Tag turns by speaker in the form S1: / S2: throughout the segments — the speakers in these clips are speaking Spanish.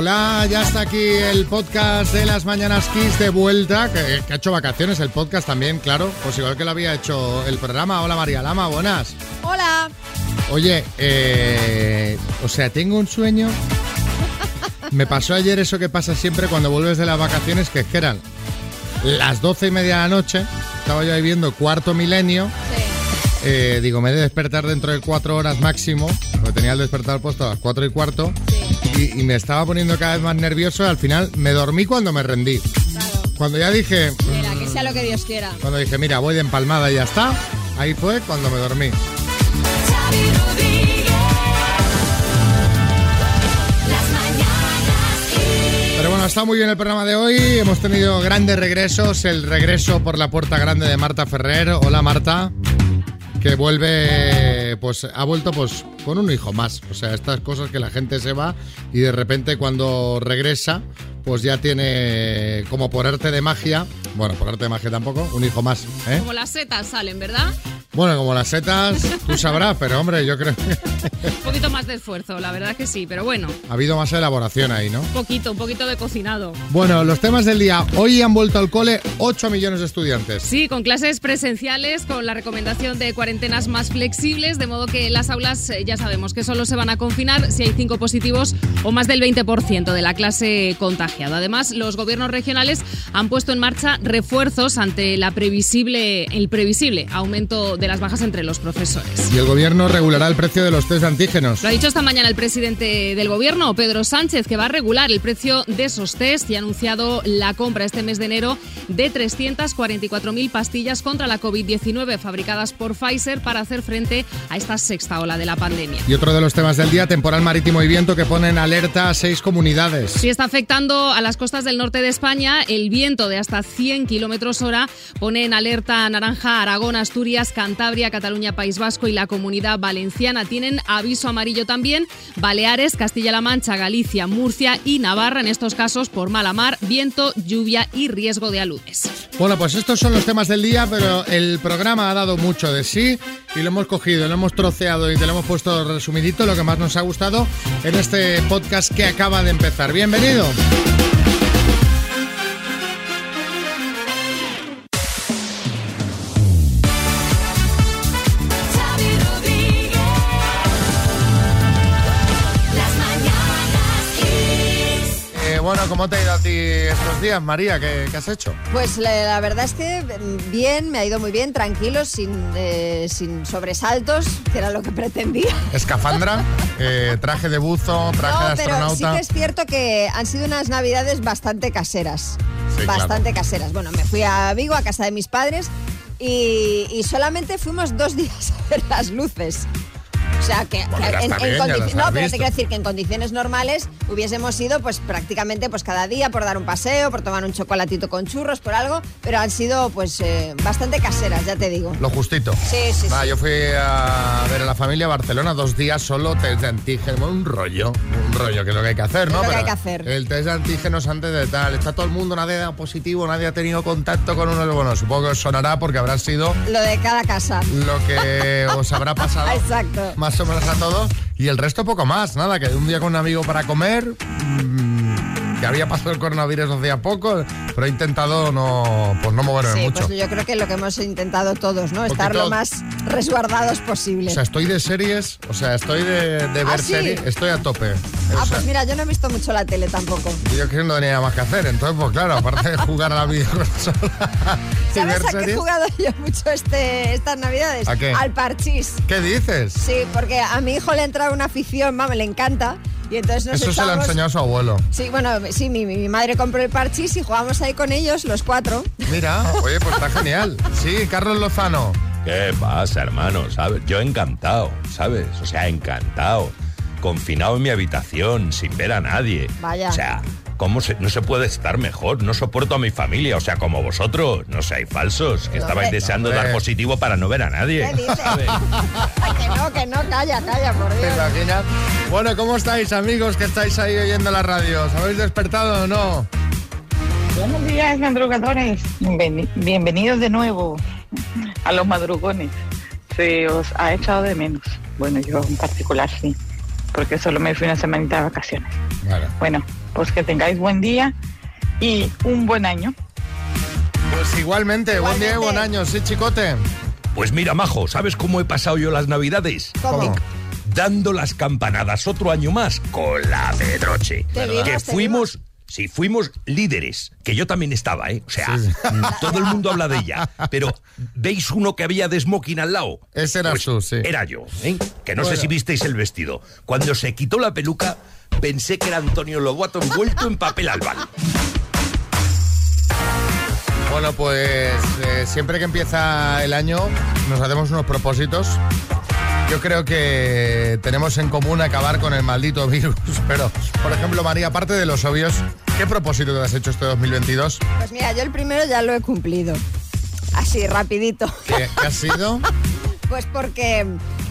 S1: Hola, ya está aquí el podcast de las Mañanas Kiss de vuelta, que, que ha hecho vacaciones el podcast también, claro, pues igual que lo había hecho el programa. Hola María Lama, buenas.
S2: Hola.
S1: Oye, eh, o sea, tengo un sueño. Me pasó ayer eso que pasa siempre cuando vuelves de las vacaciones, que es que eran las doce y media de la noche. Estaba yo ahí viendo cuarto milenio. Eh, digo, me he de despertar dentro de cuatro horas máximo, porque tenía el despertador puesto a las cuatro y cuarto.
S2: Sí.
S1: Y, y me estaba poniendo cada vez más nervioso. Y al final me dormí cuando me rendí.
S2: Claro.
S1: Cuando ya dije,
S2: Mira, que sea lo que Dios quiera.
S1: cuando dije, mira, voy de empalmada y ya está. Ahí fue cuando me dormí. Pero bueno, está muy bien el programa de hoy. Hemos tenido grandes regresos. El regreso por la puerta grande de Marta Ferrer. Hola Marta. Que vuelve, pues ha vuelto pues con un hijo más. O sea, estas cosas que la gente se va y de repente cuando regresa, pues ya tiene como por arte de magia. Bueno, por arte de magia tampoco, un hijo más. ¿eh?
S3: Como las setas salen, ¿verdad?
S1: Bueno, como las setas, tú sabrás, pero hombre, yo creo
S3: Un poquito más de esfuerzo, la verdad que sí, pero bueno,
S1: ha habido más elaboración ahí, ¿no?
S3: un poquito, un poquito de cocinado.
S1: Bueno, los temas del día. Hoy han vuelto al cole 8 millones de estudiantes.
S3: Sí, con clases presenciales, con la recomendación de cuarentenas más flexibles, de modo que las aulas eh, ya sabemos que solo se van a confinar si hay cinco positivos o más del 20% de la clase contagiada. Además, los gobiernos regionales han puesto en marcha refuerzos ante la previsible, el previsible aumento de las bajas entre los profesores.
S1: Y el gobierno regulará el precio de los test de antígenos.
S3: Lo ha dicho esta mañana el presidente del gobierno, Pedro Sánchez, que va a regular el precio de esos test y ha anunciado la compra este mes de enero de 344.000 pastillas contra la COVID-19 fabricadas por Pfizer para hacer frente a esta sexta ola de la pandemia.
S1: Y otro de los temas del día, temporal marítimo y viento que pone en alerta a seis comunidades.
S3: Si está afectando a las costas del norte de España, el viento de hasta 100 kilómetros hora pone en alerta naranja Aragón, Asturias, Cantabria, Cataluña, País Vasco y la comunidad valenciana. Tienen aviso amarillo también Baleares, Castilla-La Mancha, Galicia, Murcia y Navarra, en estos casos por mala mar, viento, lluvia y riesgo de aludes.
S1: Bueno, pues estos son los temas del día, pero el programa ha dado mucho de sí y lo hemos cogido, lo hemos troceado y te lo hemos puesto resumidito, lo que más nos ha gustado en este podcast que acaba de empezar. Bienvenido. ¿Cómo te ha ido a ti estos días, María? ¿Qué, qué has hecho?
S2: Pues la, la verdad es que bien, me ha ido muy bien, tranquilo, sin, eh, sin sobresaltos, que era lo que pretendía.
S1: Escafandra, eh, traje de buzo, traje
S2: No,
S1: de
S2: pero sí
S1: astronauta.
S2: que es cierto que han sido unas navidades bastante caseras.
S1: Sí,
S2: bastante caseras. Bueno, me fui a Vigo, a casa de mis padres, y, y solamente fuimos dos días a ver las luces. O sea, que,
S1: Bueno, ya
S2: en,
S1: bien,
S2: No, pero
S1: visto.
S2: te quiero decir que en condiciones normales hubiésemos ido pues prácticamente pues cada día por dar un paseo, por tomar un chocolatito con churros, por algo, pero han sido pues eh, bastante caseras, ya te digo.
S1: Lo justito.
S2: Sí, sí, sí.
S1: yo fui a ver a la familia a Barcelona dos días solo test de antígenos, un rollo, un rollo que es lo que hay que hacer,
S2: Es
S1: ¿no?
S2: lo que hay que hacer.
S1: El test de antígenos antes de tal, está todo el mundo, nadie da positivo, nadie ha tenido contacto con uno, bueno, supongo que os sonará porque habrá sido
S2: Lo de cada casa.
S1: lo que os habrá pasado
S2: Exacto.
S1: más a todos y el resto poco más, nada, que un día con un amigo para comer, mm, que había pasado el coronavirus hace poco, pero he intentado no, pues no moverme
S2: Sí,
S1: mucho.
S2: pues yo creo que lo que hemos intentado todos, ¿no? Estar lo más resguardados posible.
S1: O sea, estoy de series, o sea, estoy de, de ver
S2: ¿Ah, sí?
S1: series, estoy a tope.
S2: ah,
S1: sea,
S2: pues mira, yo no he visto mucho la tele tampoco.
S1: yo que no tenía nada más que hacer, entonces, pues claro, aparte de jugar a la videoconsola
S2: ¿Sabes a qué he
S1: series.
S2: jugado yo mucho este, estas navidades?
S1: ¿A qué?
S2: Al parchís.
S1: ¿Qué dices?
S2: Sí, porque a mi hijo le entra una afición, vamos, le encanta. Y entonces nos
S1: Eso se lo ha enseñado a su abuelo.
S2: Sí, bueno, sí, mi, mi madre compró el parchís y jugamos ahí con ellos, los cuatro.
S1: Mira, oye, pues está genial. Sí, Carlos Lozano.
S4: ¿Qué pasa, hermano? ¿Sabes? Yo encantado, ¿sabes? O sea, encantado. Confinado en mi habitación, sin ver a nadie.
S2: Vaya.
S4: O sea, ¿cómo se, no se puede estar mejor? No soporto a mi familia, o sea, como vosotros. No seáis falsos, que
S2: No,
S4: estabais deseando dar positivo para no ver a nadie.
S2: ¿Qué dices? Ay, que no, que no, calla, calla, por
S1: ¿Te
S2: Dios.
S1: imaginas? Bueno, ¿cómo estáis, amigos que estáis ahí oyendo la radio? ¿Os habéis despertado o no?
S5: Buenos días, madrugadores. Bienveni- bienvenidos de nuevo a los madrugones. Se os ha echado de menos. Bueno, yo en particular sí, porque solo me fui una semanita de vacaciones.
S1: Vale.
S5: Bueno, pues que tengáis buen día y un buen año.
S1: Pues igualmente, buen día y buen año, sí, chicote.
S4: Pues mira, Majo, ¿sabes cómo he pasado yo las navidades?
S2: ¿Cómo?
S4: Dando las campanadas otro año más con la Pedroche. Que fuimos... Sí, fuimos líderes, que yo también estaba, ¿eh? O sea, todo el mundo habla de ella. Pero, ¿veis uno que había de smoking al lado?
S1: Ese eras
S4: Pues
S1: tú, sí.
S4: Era yo, ¿eh? Que no
S1: Bueno.
S4: sé si visteis el vestido. Cuando se quitó la peluca, pensé que era Antonio Lobato envuelto en papel albal.
S1: Bueno, pues eh, siempre que empieza el año nos hacemos unos propósitos. Yo creo que tenemos en común acabar con el maldito virus. Pero, por ejemplo, María, aparte de los obvios, ¿qué propósito te has hecho este 2022?
S2: Pues mira, yo el primero ya lo he cumplido. Así, rapidito.
S1: ¿Qué, qué ha sido?
S2: Pues porque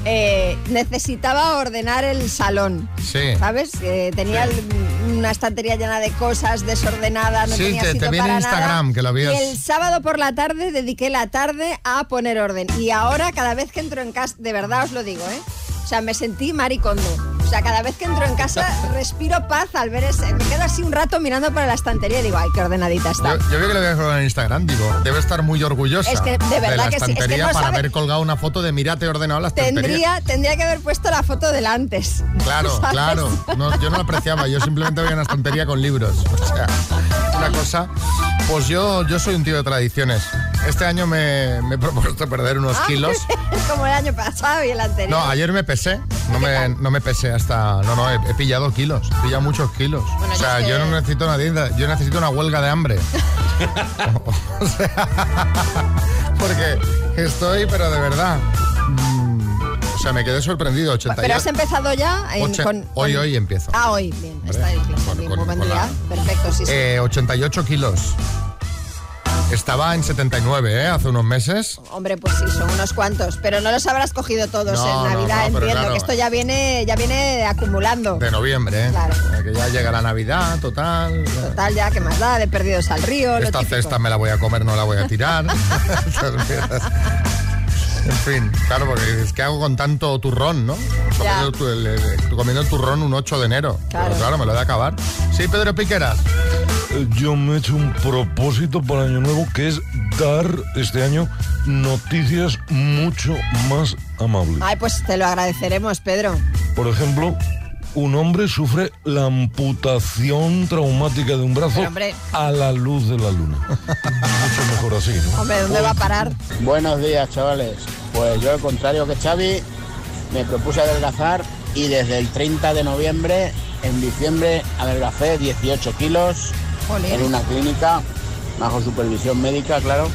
S2: eh, necesitaba ordenar el salón.
S1: Sí.
S2: ¿Sabes? Eh, tenía
S1: Sí.
S2: el- una estantería llena de cosas desordenada, no
S1: Sí,
S2: tenía
S1: te- te
S2: sitio
S1: vi en
S2: para
S1: Instagram,
S2: nada.
S1: que lo habías-
S2: Y el sábado por la tarde dediqué la tarde a poner orden. Y ahora cada vez que entro en casa, de verdad os lo digo, ¿eh? O sea, me sentí maricondo. O sea, cada vez que entro en casa respiro paz al ver ese. Me quedo así un rato mirando para la estantería y digo, ay, qué ordenadita está.
S1: Yo, yo vi que lo habías colgado en Instagram, digo, debe estar muy orgullosa
S2: Es que de verdad
S1: la
S2: que sí, es que no
S1: para
S2: sabe-
S1: haber colgado una foto de mira, te he ordenado la estantería.
S2: Tendría, tendría que haber puesto la foto del antes.
S1: Claro,
S2: ¿sabes?
S1: claro. No, yo no lo apreciaba, yo simplemente veía una estantería con libros. O sea, una cosa. Pues yo, yo soy un tío de tradiciones. Este año me, me he propuesto perder unos
S2: Ah,
S1: kilos.
S2: Como el año pasado y el anterior.
S1: No, ayer me pesé. No me, no me pesé hasta. No, no, he, he pillado kilos. He pillado muchos kilos.
S2: Bueno,
S1: o sea,
S2: yo
S1: yo no necesito una dieta, yo necesito una huelga de hambre. o sea, porque estoy, pero de verdad. mm, o sea, me quedé sorprendido. 80
S2: Pero has empezado ya en-
S1: Oche-
S2: con,
S1: hoy,
S2: con-
S1: hoy empiezo.
S2: Ah, hoy, bien. Está ahí, claro, bien,
S1: con-
S2: muy buen
S1: con
S2: día.
S1: la-
S2: Perfecto, sí, sí.
S1: Eh, 88 kilos. Estaba en 79, ¿eh? Hace unos meses.
S2: Hombre, pues sí, son unos cuantos. Pero no los habrás cogido todos
S1: No,
S2: en Navidad,
S1: no,
S2: entiendo.
S1: claro.
S2: Que esto ya viene, ya viene acumulando.
S1: De noviembre, ¿eh?
S2: Claro.
S1: Que ya llega la Navidad, total.
S2: Total, ya, ¿qué más da? De perdidos al río, lo
S1: Esta
S2: típico.
S1: cesta me la voy a comer, no la voy a tirar. en fin, claro, porque dices, ¿qué hago con tanto turrón, no? Comiendo, tu- el- el- comiendo el turrón un 8 de enero.
S2: Claro.
S1: Pero claro, me lo he de acabar. Sí, Pedro Piqueras.
S6: Yo me he hecho un propósito para Año Nuevo que es dar este año noticias mucho más amables.
S2: Ay, pues te lo agradeceremos, Pedro.
S6: Por ejemplo, un hombre sufre la amputación traumática de un brazo
S2: hombre.
S6: a la luz de la luna. mucho mejor así, ¿no?
S2: Hombre, ¿dónde va a parar?
S7: Buenos días, chavales. Pues yo, al contrario que Xavi, me propuse adelgazar y desde el 30 de noviembre, en diciembre, adelgacé 18 kilos En una clínica, bajo supervisión médica, claro.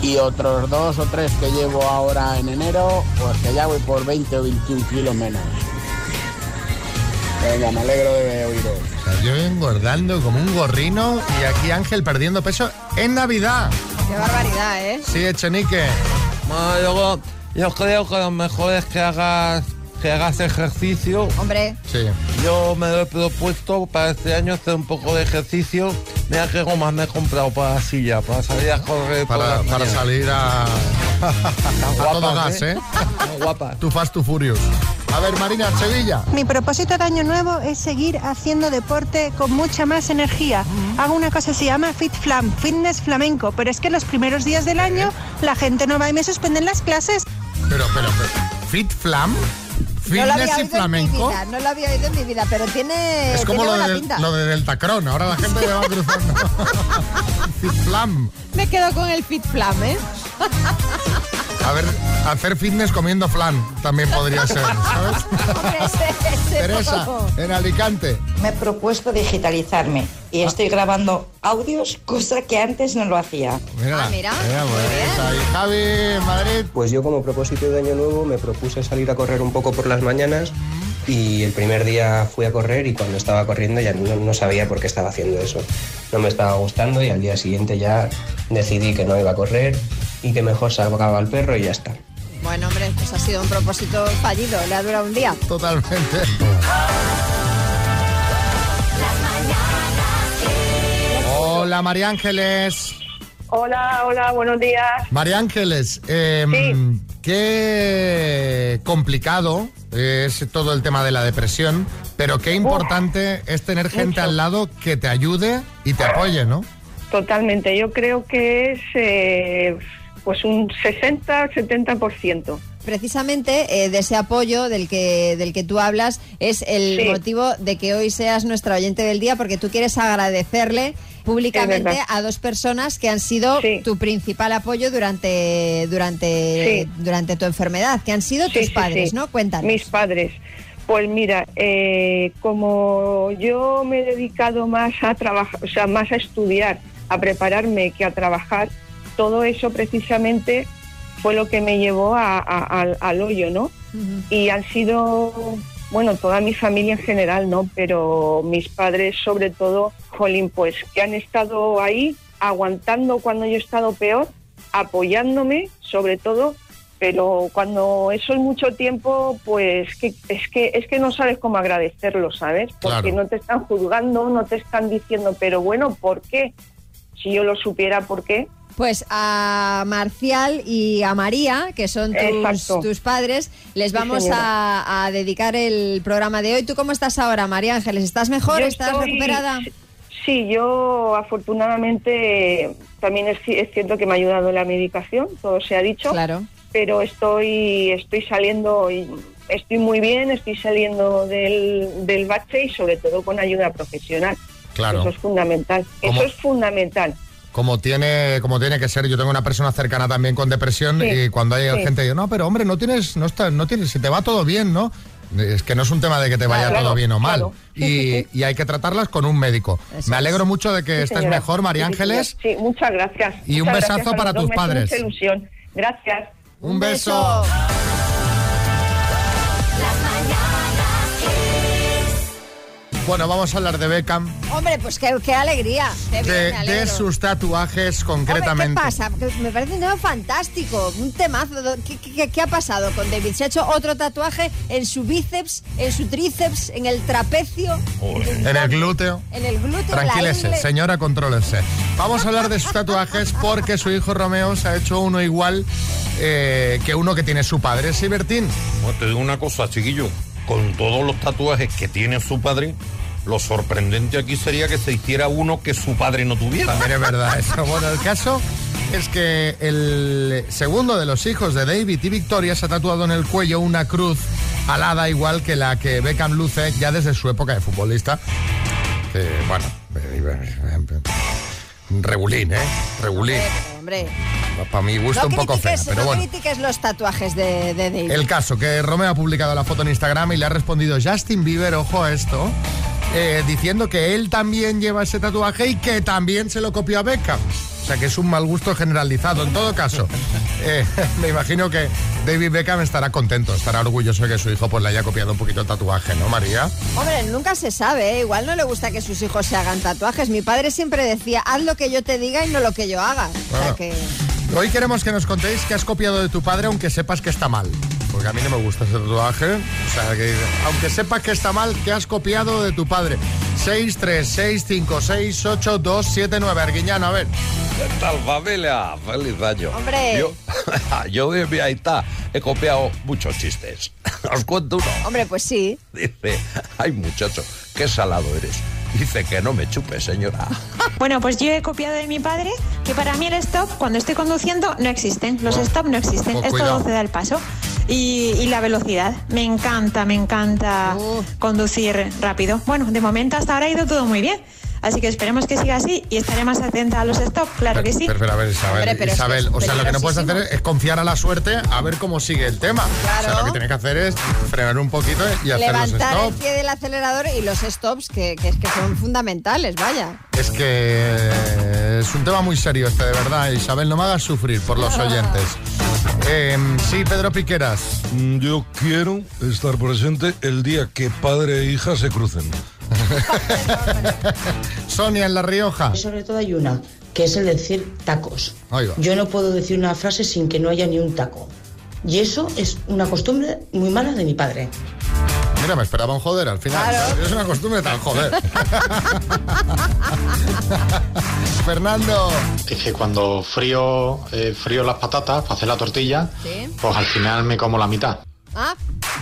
S7: Y otros dos o tres que llevo ahora en enero, pues que ya voy por 20 o 21 kilos menos. Venga, me alegro de oíros.
S1: O sea, yo engordando como un gorrino y aquí Ángel perdiendo peso en Navidad.
S2: Qué barbaridad, ¿eh?
S1: Sí, Echenique.
S8: No, luego, yo creo que lo mejor es que hagas, que hagas ejercicio.
S2: Hombre,
S1: Sí.
S8: Yo me lo he propuesto para este año hacer un poco de ejercicio. Mira qué gomas me he comprado para la silla, para salir a correr
S1: Para, salir a, a todo
S8: guapas,
S1: gas, ¿eh?
S8: Muy guapas.
S1: Tu Fast, tu Furious. A ver, Marina, Sevilla.
S9: Mi propósito de año nuevo es seguir haciendo deporte con mucha más energía. Hago una cosa que se llama Fit Flam, fitness flamenco, pero es que los primeros días del año la gente no va y me suspenden las clases.
S1: Pero, pero, pero, Fit Flam,
S2: no lo había
S1: fitness y
S2: oído en mi
S1: flamenco.
S2: vida, no lo había oído en mi vida, pero tiene,
S1: Es como
S2: tiene
S1: lo
S2: buena
S1: de,
S2: pinta.
S1: lo de Deltacron, ahora la gente ya va cruzando. Fit Flam.
S2: Me quedo con el Fit Flam, ¿eh?
S1: A ver, hacer fitness comiendo flan también podría ser, ¿sabes? Teresa, en Alicante.
S10: Me he propuesto digitalizarme y estoy grabando audios, cosa que antes no lo hacía.
S1: Mira,
S2: Ah, mira,
S1: pues,
S2: bien.
S1: ahí. Javi, en Madrid.
S11: Pues yo como propósito de año nuevo me propuse salir a correr un poco por las mañanas y el primer día fui a correr y cuando estaba corriendo ya no, no sabía por qué estaba haciendo eso. No me estaba gustando y al día siguiente ya decidí que no iba a correr y que mejor sacaba al perro y ya está.
S2: Bueno, hombre, pues ha sido un propósito fallido, le ha durado un día.
S1: Totalmente. Hola, María Ángeles.
S5: Hola, hola, buenos días.
S1: María Ángeles, eh,
S5: Sí.
S1: qué complicado es todo el tema de la depresión, pero qué importante es tener gente
S5: mucho.
S1: al lado que te ayude y te apoye, ¿no?
S5: Totalmente. Yo creo que es eh, pues un 60-70%.
S2: Precisamente eh, de ese apoyo del que, del que tú hablas es el
S5: Sí.
S2: motivo de que hoy seas nuestra oyente del día porque tú quieres agradecerle públicamente a dos personas que han sido tu principal apoyo durante, durante,
S5: Sí.
S2: durante tu enfermedad, que han sido tus padres. ¿no? Cuéntanos.
S5: Mis padres. Pues mira, eh, como yo me he dedicado más a trabajar, o sea, más a estudiar, a prepararme que a trabajar, todo eso precisamente fue lo que me llevó a- al hoyo, ¿no? Y han sido, bueno, toda mi familia en general, ¿no? Pero mis padres sobre todo, jolín, pues que han estado ahí aguantando cuando yo he estado peor, apoyándome sobre todo, pero cuando eso es mucho tiempo, pues que, es que es que no sabes cómo agradecerlo, ¿sabes? Porque
S2: Claro.
S5: no te están juzgando, no te están diciendo, pero bueno, ¿por qué? Si yo lo supiera, ¿por qué?
S2: Pues a Marcial y a María, que son tus, tus padres, les vamos a, a dedicar el programa de hoy. ¿Tú cómo estás ahora, María Ángeles? ¿Estás mejor?
S5: Yo
S2: ¿Estás
S5: estoy-
S2: recuperada?
S5: Sí, yo afortunadamente también es, ci- es cierto que me ha ayudado la medicación, todo se ha dicho.
S2: Claro.
S5: Pero estoy, estoy saliendo, y estoy muy bien, estoy saliendo del, del bache y sobre todo con ayuda profesional.
S1: Claro.
S5: Eso es fundamental.
S1: ¿Cómo?
S5: Eso es fundamental.
S1: Como tiene, como tiene que ser, yo tengo una persona cercana también con depresión
S5: Sí,
S1: y cuando hay
S5: sí.
S1: gente que dice, no, pero hombre, no tienes, no estás, no tienes, si te va todo bien, ¿no? Es que no es un tema de que te vaya
S5: Claro,
S1: todo bien o mal.
S5: claro.
S1: Y, y hay que tratarlas con un médico.
S5: Eso
S1: Me alegro
S5: es.
S1: mucho de que
S5: Sí,
S1: estés
S5: señora.
S1: mejor, María Ángeles.
S5: Sí, muchas gracias.
S1: Y un besazo para tus padres.
S5: ilusión. Gracias.
S2: Un beso.
S1: Bueno, vamos a hablar de Beckham,
S2: Hombre, pues qué, qué alegría. Qué
S1: de, sus tatuajes
S2: Hombre, ¿qué
S1: concretamente.
S2: pasa? Me parece un tema fantástico, un temazo. ¿Qué, qué- qué ha pasado con David? Se ha hecho otro tatuaje en su bíceps, en su tríceps, en el trapecio,
S1: En el glúteo.
S2: en el glúteo,
S1: Tranquilese, señora, contrólese. Vamos a hablar de sus tatuajes porque su hijo Romeo se ha hecho uno igual eh, que uno que tiene su padre, ¿sí, Bertín?
S8: Bueno, te digo una cosa, chiquillo. Con todos los tatuajes que tiene su padre, lo sorprendente aquí sería que se hiciera uno que su padre no tuviera.
S1: También es verdad eso. Bueno, el caso es que el segundo de los hijos de David y Victoria se ha tatuado en el cuello una cruz alada igual que la que Beckham luce ya desde su época de futbolista. Que, bueno, regulín, ¿eh? Regulín.
S2: Hombre,
S1: Para mi gusto
S2: no
S1: un poco fea, pero
S2: no
S1: bueno.
S2: critiques los tatuajes de, de David.
S1: El caso, que Romeo ha publicado la foto en Instagram y le ha respondido Justin Bieber, ojo a esto, eh, diciendo que él también lleva ese tatuaje y que también se lo copió a Beckham. O sea que es un mal gusto generalizado. En todo caso, eh, me imagino que David Beckham estará contento, estará orgulloso de que su hijo pues, le haya copiado un poquito el tatuaje, ¿no, María?
S2: Hombre, nunca se sabe, ¿eh? igual no le gusta que sus hijos se hagan tatuajes. Mi padre siempre decía, haz lo que yo te diga y no lo que yo haga. O sea que...
S1: Hoy queremos que nos contéis que has copiado de tu padre aunque sepas que está mal. Porque a mí no me gusta ese tatuaje. O sea, que aunque sepas que está mal, que has copiado de tu padre. 636568279. Arguiñano, a ver.
S8: ¿Qué tal, familia? ¡Feliz año!
S2: Hombre.
S8: Yo, yo de mi aita he copiado muchos chistes. Os cuento uno.
S2: Hombre, pues sí.
S8: Dice, ay muchacho, qué salado eres. Dice que no me chupe, señora.
S12: Bueno, pues yo he copiado de mi padre que para mí el stop cuando estoy conduciendo no existen. Los
S8: Oh.
S12: stop no existen.
S8: Oh,
S12: es
S8: cuidado.
S12: todo cede al paso. Y, y la velocidad. Me encanta, me encanta conducir rápido. Bueno, de momento hasta ahora ha ido todo muy bien. Así que esperemos que siga así y estaré más atenta a los stop, claro que sí.
S1: Pero, pero, a ver, Isabel,
S12: Hombre, pero es
S1: Isabel,
S12: es
S1: o sea, lo que no puedes hacer es confiar a la suerte a ver cómo sigue el tema. O sea, lo que tienes que hacer es frenar un poquito y hacer los
S2: Levantar el pie del acelerador y los stops que, que, que son fundamentales, vaya.
S1: Es que es un tema muy serio este, de verdad. Isabel, no me hagas sufrir por los oyentes. Eh, sí, Pedro Piqueras.
S6: Mm, Yo quiero estar presente el día que padre e hija se crucen.
S1: Sonia en La Rioja.
S13: Sobre todo hay una, que es el decir tacos. Yo no puedo decir una frase sin que no haya ni un taco. Y eso es una costumbre muy mala de mi padre.
S1: Mira, me esperaba un joder al final.
S2: Claro.
S1: Es una costumbre tan joder. Fernando.
S14: Es que cuando frío, eh, frío las patatas para hacer la tortilla,
S2: Sí.
S14: pues al final me como la mitad.
S2: Ah,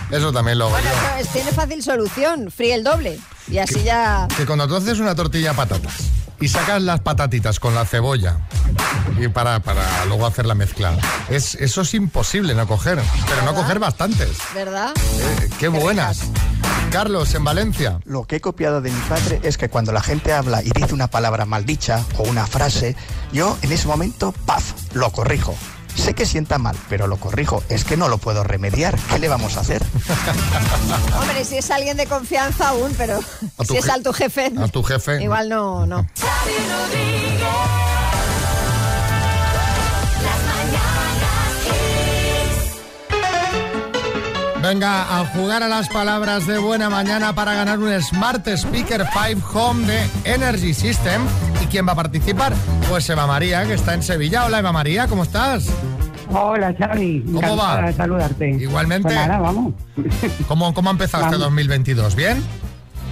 S1: Eso también lo hago
S2: bueno,
S1: yo.
S2: pues tiene fácil solución. Fríe el doble. Y así ya.
S1: Que cuando tú haces una tortilla de patatas y sacas las patatitas con la cebolla y para, para luego hacer la mezcla, es, eso es imposible no coger, pero no coger bastantes.
S2: ¿Verdad?
S1: Eh, qué buenas. Carlos, en Valencia.
S15: Lo que he copiado de mi padre es que cuando la gente habla y dice una palabra maldicha o una frase, yo en ese momento, paf, lo corrijo. Sé que sienta mal, pero lo corrijo. Es que no lo puedo remediar. ¿Qué le vamos a hacer?
S2: Hombre, si es alguien de confianza aún, pero si es al tu jefe.
S1: a tu jefe.
S2: Igual no, no.
S1: Venga a jugar a las palabras de buena mañana para ganar un Smart Speaker 5 Home de Energy System. ¿Y quién va a participar? Pues Eva María, que está en Sevilla. Hola Eva María, ¿cómo estás?
S16: Hola, Xavi.
S1: ¿Cómo va?
S16: saludarte.
S1: Igualmente.
S16: Pues nada, vamos.
S1: ¿Cómo, cómo ha empezado este
S16: Vamos.
S1: 2022? ¿Bien?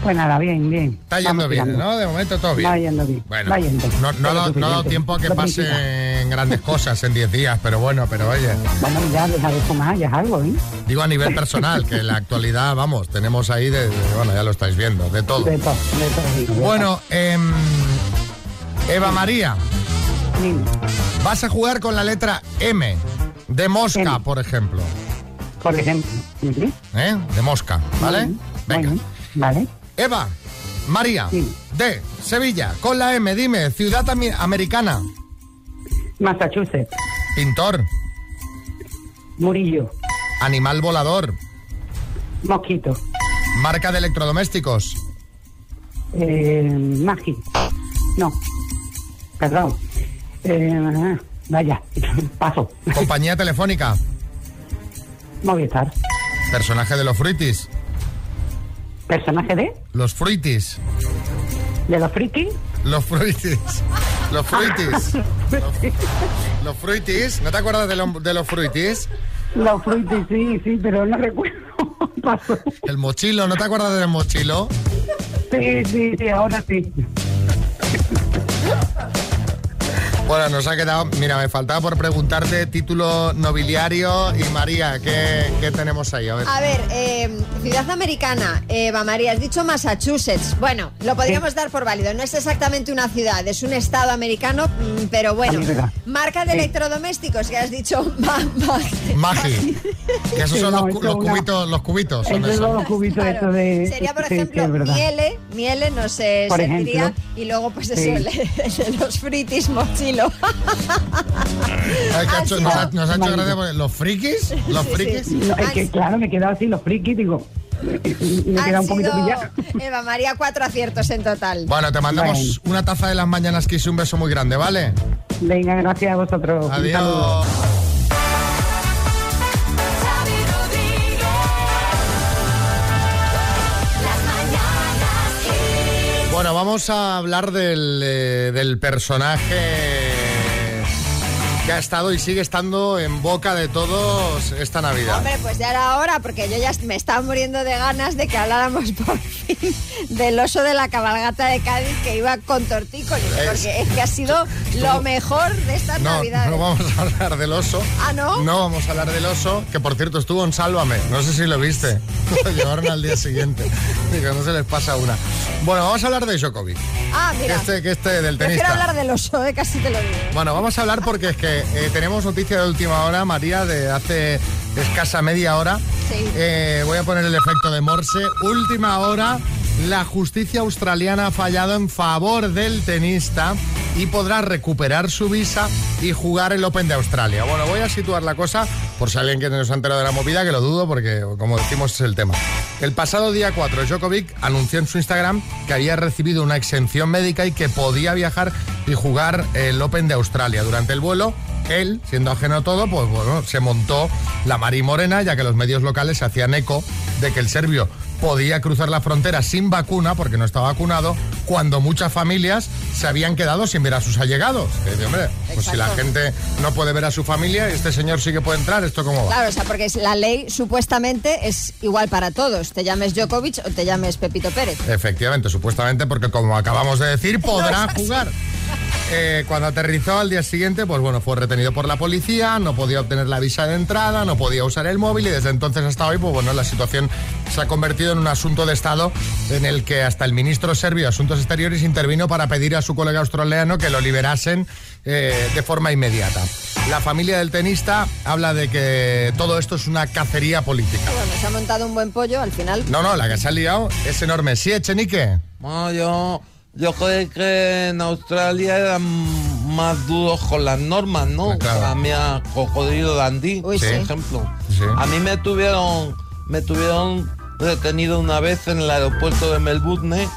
S16: Pues nada, bien, bien.
S1: Está yendo
S16: Vamos
S1: bien,
S16: tirando.
S1: ¿no? De momento todo bien.
S16: Va yendo bien.
S1: Bueno,
S16: va yendo.
S1: no, no, no ha dado tiempo a que pasen grandes cosas en 10 días, pero bueno, pero oye.
S16: Bueno, ya deja de fumar, ya es algo, ¿eh?
S1: Digo a nivel personal, que en la actualidad, vamos, tenemos ahí, de, de- bueno, ya lo estáis viendo, de todo.
S16: De todo, de todo.
S1: Bueno, em, Eva María, vas a jugar con la letra M, de mosca, por ejemplo.
S16: Por ejemplo.
S1: ¿Eh? De mosca, ¿vale? Venga.
S16: Vale.
S1: Eva, María, de Sevilla, con la M, dime, ciudad americana.
S16: Massachusetts.
S1: Pintor.
S16: Murillo.
S1: Animal volador.
S16: Mosquito.
S1: Marca de electrodomésticos.
S16: Eh, Magi. No. Perdón. Eh, vaya. Paso.
S1: Compañía telefónica.
S16: Movistar.
S1: Personaje de los fruitis.
S16: ¿Personaje de?
S1: Los fruitis.
S16: ¿De los frikis?
S1: Los fruitis. Los fruitis. Los fruitis. ¿No te acuerdas de, lo- de los fruitis?
S16: Los fruitis, sí, sí, pero no recuerdo. Paso.
S1: El mochilo. ¿No te acuerdas del mochilo?
S16: Sí, sí, sí, ahora sí.
S1: Bueno, nos ha quedado. Mira, me faltaba por preguntarte título nobiliario y María, ¿qué, qué tenemos ahí? A ver.
S2: A ver, eh, ciudad americana, Eva María, has dicho Massachusetts. Bueno, lo podríamos dar por válido. No es exactamente una ciudad, es un estado americano, mm, pero bueno. Marca de
S16: Sí.
S2: electrodomésticos, que has dicho ma- ma-
S1: Magi. Que esos
S16: Sí,
S1: son
S16: no,
S1: los,
S16: una-
S1: cubitos, los cubitos. Son
S16: Esos
S1: esos.
S16: son los cubitos estos de...
S2: Sería, por
S16: sí, sí,
S2: ejemplo, miele, miele no se
S16: Por
S2: sentiría.
S16: ejemplo.
S2: Y luego, pues eso, los fritis mochilo.
S1: Ay, que ha hecho- nos ha, nos ha hecho gracia porque- ¿Los frikis? ¿Los
S2: Sí, sí.
S1: frikis?
S16: No, es que claro, me he quedado así, los frikis, digo... Me he
S2: Han
S16: quedado un poquito pillado.
S2: Eva María, cuatro aciertos en total.
S1: Bueno, te mandamos una taza de las mañanas Kiss y un beso muy grande, ¿vale?
S16: Venga, gracias a vosotros.
S1: Adiós. Bueno, vamos a hablar del, eh, del personaje que ha estado y sigue estando en boca de todos esta Navidad.
S2: Hombre, pues ya era hora, porque yo ya me estaba muriendo de ganas de que habláramos por fin del oso de la cabalgata de Cádiz que iba con tortícolis, porque es que ha sido lo mejor de estas
S1: No,
S2: Navidades.
S1: no vamos a hablar del oso.
S2: Ah, ¿no?
S1: No vamos a hablar del oso, que por cierto estuvo en Sálvame. No sé si lo viste. Lo llevaron al día siguiente. Digo, no se les pasa una. Bueno, vamos a hablar de Djokovic.
S2: Ah,
S1: Que
S2: mira.
S1: este, que este del
S2: Prefiero
S1: tenista.
S2: hablar del oso, eh, casi te lo digo.
S1: Bueno, vamos a hablar porque es que eh, tenemos noticia de última hora, María, de hace escasa media hora.
S2: Sí.
S1: Eh, voy a poner el efecto de Morse. Última hora, la justicia australiana ha fallado en favor del tenista y podrá recuperar su visa y jugar el Open de Australia. Bueno, voy a situar la cosa por si alguien que no se ha enterado de la movida, que lo dudo porque, como decimos, es el tema. El pasado día 4, Djokovic anunció en su Instagram que había recibido una exención médica y que podía viajar y jugar el Open de Australia. Durante el vuelo, él, siendo ajeno a todo, pues bueno, se montó la Mari Morena, ya que los medios locales se hacían eco de que el serbio podía cruzar la frontera sin vacuna porque no estaba vacunado, cuando muchas familias se habían quedado sin ver a sus allegados. Hombre, pues si la gente no puede ver a su familia este señor sí que puede entrar, ¿esto cómo va?
S2: Claro, o sea, porque la ley supuestamente es igual para todos. Te llames Djokovic o te llames Pepito Pérez.
S1: Efectivamente, supuestamente, porque como acabamos de decir, podrá jugar. Eh, cuando aterrizó al día siguiente, pues bueno, fue retenido por la policía, no podía obtener la visa de entrada, no podía usar el móvil y desde entonces hasta hoy, pues bueno, la situación se ha convertido en un asunto de Estado en el que hasta el ministro serbio de Asuntos Exteriores intervino para pedir a su colega australiano que lo liberasen eh, de forma inmediata. La familia del tenista habla de que todo esto es una cacería política.
S2: Bueno, se ha montado un buen pollo al final.
S1: No, no, la que se ha liado es enorme. Sí, Echenique.
S17: Yo, yo creo que en Australia eran más duros con las normas, ¿no? A mí a Cocodrilo Dandy, por
S1: sí.
S17: ejemplo. A mí me tuvieron, me tuvieron retenido una vez en el aeropuerto de Melbourne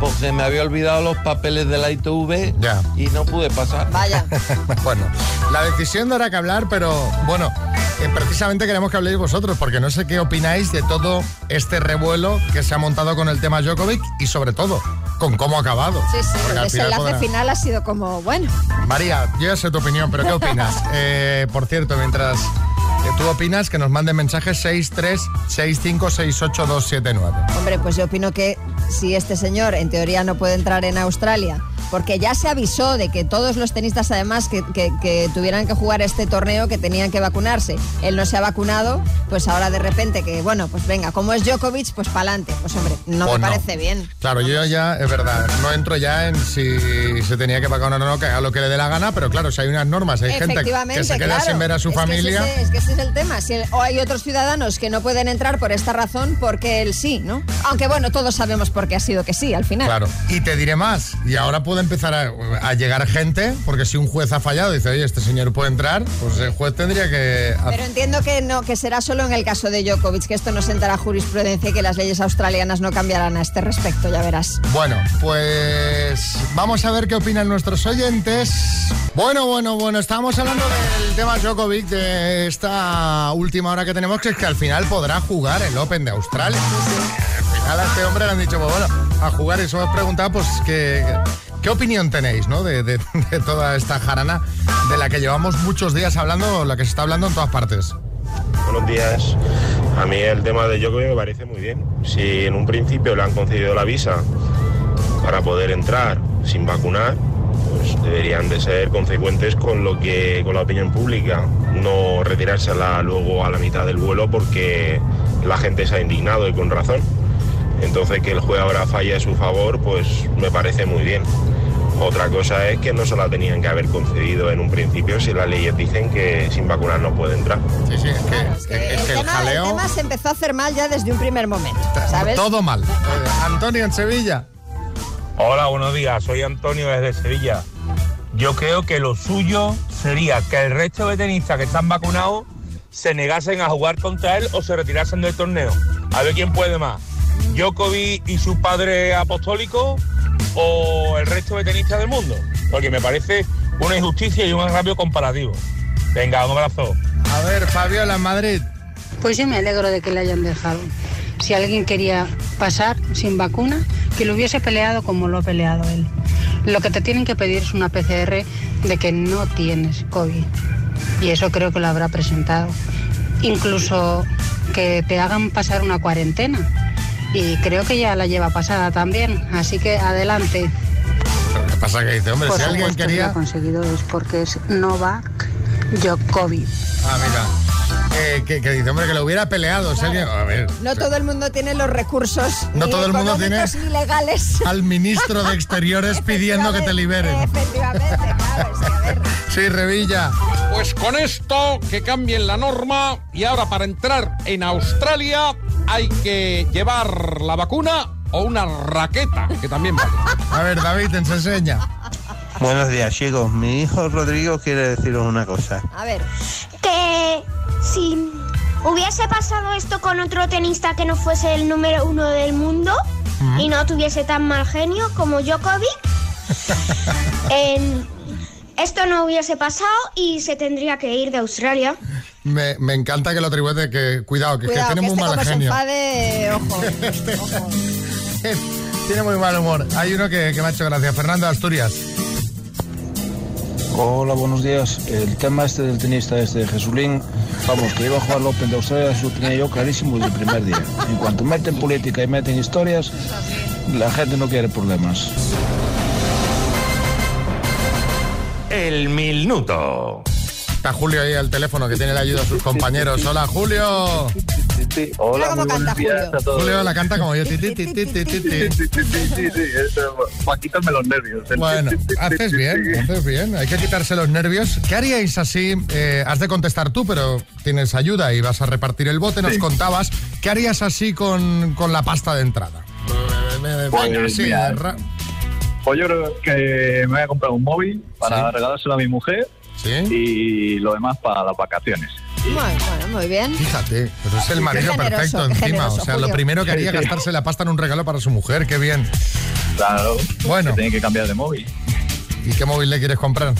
S17: porque me había olvidado los papeles de la ITV y no pude pasar.
S2: Vaya.
S1: bueno, la decisión dará que hablar, pero bueno, eh, precisamente queremos que habléis vosotros, porque no sé qué opináis de todo este revuelo que se ha montado con el tema Djokovic y sobre todo con cómo ha acabado.
S2: Sí, sí,
S1: Porque
S2: el desenlace
S1: podrá-
S2: final ha sido como, bueno,
S1: María, yo ya sé tu opinión, pero ¿qué opinas? Eh, por cierto, mientras eh, tú opinas, que nos manden mensajes 636568279.
S2: hombre, pues yo opino que si este señor en teoría no puede entrar en Australia, porque ya se avisó de que todos los tenistas además que, que- que tuvieran que jugar este torneo, que tenían que vacunarse, él no se ha vacunado, pues ahora de repente que, bueno, pues venga, como es Djokovic, pues pa'lante. Pues hombre, no
S1: Pues
S2: me
S1: no.
S2: parece bien.
S1: Claro, yo ya, es verdad, no entro ya en si se tenía que vacunar o no, que haga lo que le dé la gana, pero claro, si hay unas normas, hay gente que se queda
S2: claro.
S1: sin ver a su
S2: Es que
S1: familia.
S2: ese- es que ese es el tema. Si el- o hay otros ciudadanos que no pueden entrar por esta razón, porque él sí, ¿no? Aunque bueno, todos sabemos por qué ha sido que sí al final.
S1: Claro, y te diré más, y ahora puede empezar a, a llegar gente, porque si un juez ha fallado y dice, oye, este señor puede entrar, pues el juez tendría que...
S2: Pero entiendo que no, que será solo en el caso de Djokovic, que esto no sentará jurisprudencia y que las leyes australianas no cambiarán a este respecto, ya verás.
S1: Bueno, pues vamos a ver qué opinan nuestros oyentes. Bueno, bueno, bueno, estábamos hablando del tema Djokovic, de esta última hora que tenemos, que es que al final podrá jugar el Open de Australia. Al final a este hombre le han dicho, pues bueno, a jugar y eso os preguntaba, pues, ¿qué, qué opinión tenéis, no? De, toda esta jarana de la que llevamos muchos días hablando, la que se está hablando en todas partes.
S18: Buenos días. A mí el tema de Djokovic me parece muy bien. Si en un principio le han concedido la visa para poder entrar sin vacunar, pues deberían de ser consecuentes con lo que con la opinión pública, no retirársela luego a la mitad del vuelo porque la gente se ha indignado y con razón. Entonces que el juez ahora falle a su favor, pues me parece muy bien. Otra cosa es que no se la tenían que haber concedido en un principio si las leyes dicen que sin vacunar no puede entrar.
S1: Sí, sí, es que,
S2: el, tema, el tema se empezó a hacer mal ya desde un primer momento, ¿sabes?
S1: Todo mal. Antonio en Sevilla.
S19: Hola, buenos días. Soy Antonio desde Sevilla. Yo creo que lo suyo sería que el resto de tenistas que están vacunados se negasen a jugar contra él o se retirasen del torneo. A ver quién puede más. Djokovic y su padre apostólico o el resto de tenistas del mundo. Porque me parece una injusticia y un agravio comparativo. Venga, un abrazo.
S1: A ver, Fabiola en Madrid.
S20: Pues yo me alegro de que le hayan dejado. Si alguien quería pasar sin vacuna, que lo hubiese peleado como lo ha peleado él. Lo que te tienen que pedir es una PCR de que no tienes COVID. Y eso creo que lo habrá presentado. Incluso que te hagan pasar una cuarentena. Y creo que ya la lleva pasada también. Así que adelante.
S1: ¿Qué pasa que dice, hombre,
S20: Por
S1: si alguien quería...
S20: ha conseguido es porque es Novak Djokovic.
S1: Ah, mira. Eh, que, que dice, hombre, que lo hubiera peleado. si alguien- A ver.
S2: No todo el mundo tiene los recursos
S1: No
S2: ni
S1: todo el mundo tiene-
S2: ni legales.
S1: Al ministro de Exteriores pidiendo que te liberen.
S2: Efectivamente, claro, es que a ver.
S1: Sí, Revilla.
S21: Pues con esto que cambien la norma y ahora para entrar en Australia hay que llevar la vacuna o una raqueta, que también vale.
S1: A ver, David, te enseña.
S22: Buenos días, chicos. Mi hijo Rodrigo quiere deciros una cosa.
S2: A ver.
S23: que si hubiese pasado esto con otro tenista que no fuese el número uno del mundo y no tuviese tan mal genio como Djokovic, esto no hubiese pasado y se tendría que ir de Australia.
S1: Me, me encanta que lo atribuyes de que, cuidado, que,
S2: Cuidado, que
S1: tiene muy
S2: este
S1: mal
S2: como se
S1: genio.
S2: enfade, ojo.
S1: Tiene muy mal humor. Hay uno que, que me ha hecho gracia. Fernando Asturias.
S24: Hola, buenos días. El tema este del tenista este de Jesulín, vamos, que iba a jugar el Open de Australia, eso lo tenía yo clarísimo desde el primer día. En cuanto meten política y meten historias, la gente no quiere problemas.
S8: El minuto.
S1: Está Julio ahí al teléfono que tiene la ayuda a sus compañeros. Hola, Julio.
S2: Hola, muy buenos días a todos.
S1: Julio la canta como yo.
S25: Sí, sí, sí, para quitarme los nervios.
S1: Bueno, haces bien, haces bien. Hay que quitarse los nervios. ¿Qué haríais así? Eh, has de contestar tú, pero tienes ayuda y vas a repartir el bote. Nos
S25: Sí.
S1: contabas. ¿Qué harías así con, con la pasta de entrada? Eh,
S25: Pues,
S1: venga, sí,
S25: Pues yo creo que me voy a comprar un móvil para regalárselo a mi mujer y lo demás para las vacaciones.
S2: Bueno, bueno, muy bien.
S1: Fíjate, pero es el marido
S2: generoso,
S1: perfecto encima.
S2: generoso,
S1: o sea, lo primero que haría
S25: Sí,
S1: es
S25: sí.
S1: gastarse la pasta en un regalo para su mujer. Qué bien.
S25: Claro,
S1: Bueno.
S25: que tiene que cambiar de móvil.
S1: ¿Y qué móvil le quieres comprar?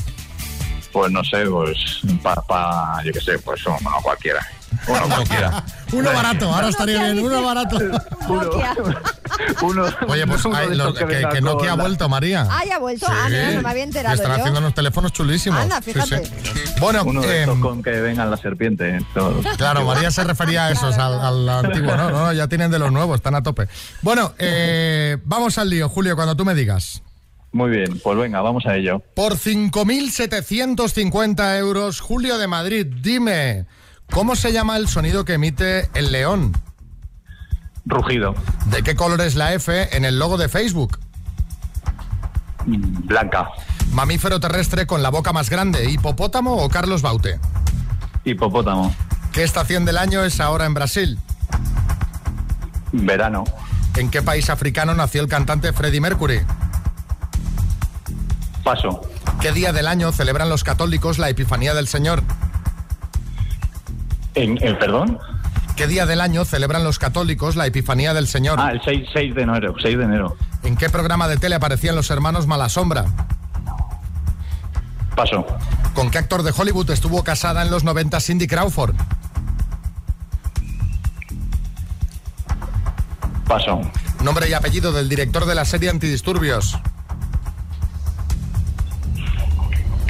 S25: Pues no sé, pues para, yo qué sé, pues uno cualquiera. Uno cualquiera.
S1: Uno barato, ahora estaría bien, uno barato.
S25: Uno,
S1: Oye, pues
S25: uno
S1: hay lo-
S25: estos que
S1: que, que Nokia ha vuelto, María.
S2: Ah, ya ha vuelto.
S1: Sí.
S2: no me había
S1: Y
S2: enterado
S1: están
S2: yo.
S1: haciendo unos teléfonos chulísimos.
S2: Anda, fíjate.
S1: sí. Bueno,
S25: Uno de estos
S1: em,
S25: con que vengan las serpientes. todo.
S1: Claro, María se refería a esos, al, al antiguo, ¿no? No, ya tienen de los nuevos, están a tope. Bueno, eh, vamos al lío, Julio, cuando tú me digas.
S25: Muy bien, pues venga, vamos a ello.
S1: Por 5.750 euros, Julio de Madrid, dime, ¿cómo se llama el sonido que emite el león?
S25: Rugido.
S1: ¿De qué color es la F en el logo de Facebook?
S25: Blanca.
S1: Mamífero terrestre con la boca más grande, hipopótamo o Carlos Baute.
S25: Hipopótamo.
S1: ¿Qué estación del año es ahora en Brasil?
S25: Verano.
S1: ¿En qué país africano nació el cantante Freddie Mercury?
S25: Paso.
S1: ¿Qué día del año celebran los católicos la Epifanía del Señor?
S25: ¿En, en perdón?
S1: ¿Qué día del año celebran los católicos la Epifanía del Señor?
S25: Ah, el 6, 6 de enero. 6 de enero.
S1: ¿En qué programa de tele aparecían los hermanos Malasombra?
S25: Paso.
S1: ¿Con qué actor de Hollywood estuvo casada en los 90 Cindy Crawford?
S25: Paso.
S1: Nombre y apellido del director de la serie Antidisturbios.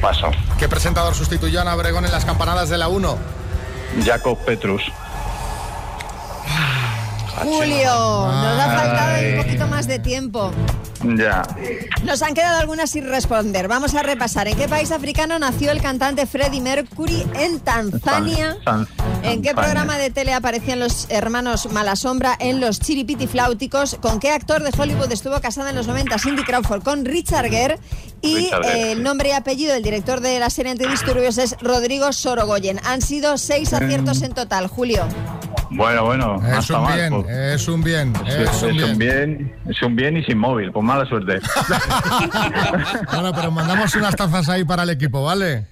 S25: Paso.
S1: ¿Qué presentador sustituyó a Ana Obregón en las campanadas de la 1?
S25: Jacob Petrus.
S2: Julio, nos ha faltado un poquito más de tiempo.
S25: Ya.
S2: Nos han quedado algunas sin responder. Vamos a repasar. ¿En qué país africano nació el cantante Freddie Mercury? En Tanzania.
S25: Tan-
S2: ¿En qué programa de tele aparecían los hermanos Malasombra en los Chiripiti Flauticos? ¿Con qué actor de Hollywood estuvo casada en los 90 Cindy Crawford? Con Richard Gere. Y
S25: Richard Gere,
S2: eh, el nombre y apellido del director de la serie Antidisturbios es Rodrigo Sorogoyen. Han sido seis aciertos en total, Julio.
S25: Bueno, bueno. no
S1: Es
S25: está
S1: un
S25: mal,
S1: bien,
S25: pues.
S1: es un bien,
S25: Es,
S1: es un
S25: es un
S1: bien.
S25: bien, es un bien y sin móvil, pues mala suerte.
S1: Bueno, pero mandamos unas tazas ahí para el equipo, ¿vale?